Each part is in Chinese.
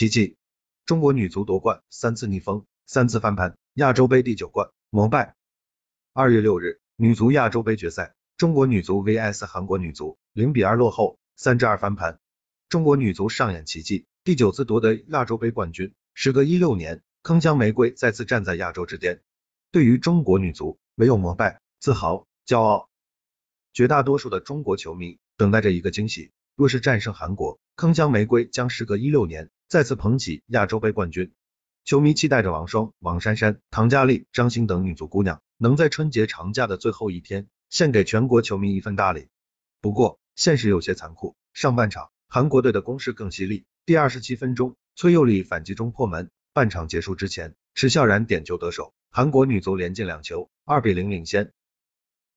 奇迹！中国女足夺冠，三次逆风，三次翻盘，亚洲杯第九冠，膜拜。二月六日，女足亚洲杯决赛，中国女足 vs 韩国女足，零比二落后，三至二翻盘。中国女足上演奇迹，第九次夺得亚洲杯冠军。时隔一六年，铿锵玫瑰再次站在亚洲之巅。对于中国女足，唯有膜拜、自豪、骄傲。绝大多数的中国球迷等待着一个惊喜，若是战胜韩国，铿锵玫瑰将时隔一六年再次捧起亚洲杯冠军。球迷期待着王霜、王珊珊、唐佳丽、张欣等女足姑娘能在春节长假的最后一天献给全国球迷一份大礼。不过，现实有些残酷，上半场韩国队的攻势更犀利。第二十七分钟，崔佑丽反击中破门，半场结束之前，池孝然点球得手，韩国女足连进两球，二比零领先。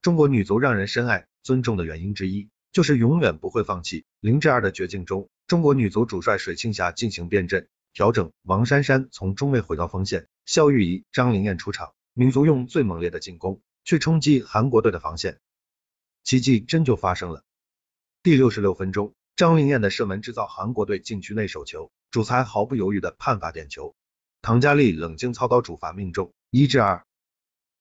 中国女足让人深爱、尊重的原因之一，就是永远不会放弃。零至二的绝境中，中国女足主帅水庆霞进行变阵调整，王珊珊从中卫回到锋线，肖玉仪、张琳艳出场，女足用最猛烈的进攻去冲击韩国队的防线，奇迹真就发生了。第六十六分钟，张琳艳的射门制造韩国队禁区内手球，主裁毫不犹豫的判罚点球，唐佳丽冷静操刀主罚命中，一至二。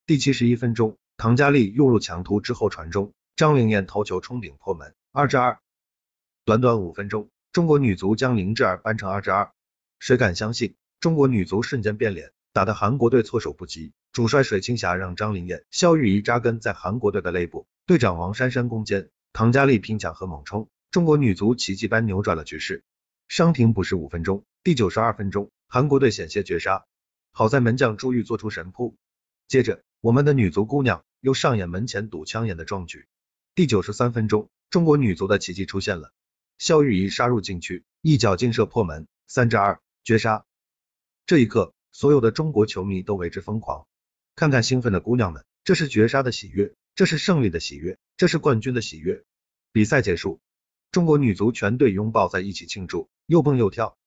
第七十一分钟。唐佳丽用入强突之后传中，张灵艳头球冲顶破门，二至二。短短五分钟，中国女足将零至二扳成二至二。谁敢相信，中国女足瞬间变脸，打得韩国队措手不及。主帅水清霞让张灵艳、肖玉仪扎根在韩国队的内部，队长王珊珊攻坚，唐佳丽拼抢和猛冲，中国女足奇迹般扭转了局势。伤停补时五分钟，第九十二分钟，韩国队险些绝杀，好在门将朱玉做出神扑。接着，我们的女足姑娘又上演门前堵枪眼的壮举。第九十三分钟，中国女足的奇迹出现了，肖玉仪杀入禁区，一脚劲射破门，三至二，绝杀。这一刻，所有的中国球迷都为之疯狂。看看兴奋的姑娘们，这是绝杀的喜悦，这是胜利的喜悦，这是冠军的喜悦。比赛结束，中国女足全队拥抱在一起庆祝，又蹦又跳。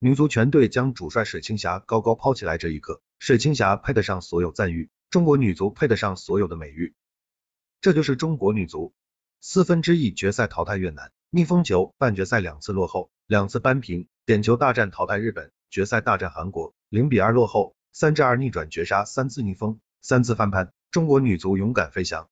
女足全队将主帅水清霞高高抛起来，这一刻。水清霞配得上所有赞誉，中国女足配得上所有的美誉，这就是中国女足。四分之一决赛淘汰越南，逆风球半决赛两次落后，两次扳平，点球大战淘汰日本，决赛大战韩国，零比二落后，三至二逆转绝杀，三次逆风，三次翻盘，中国女足勇敢飞翔，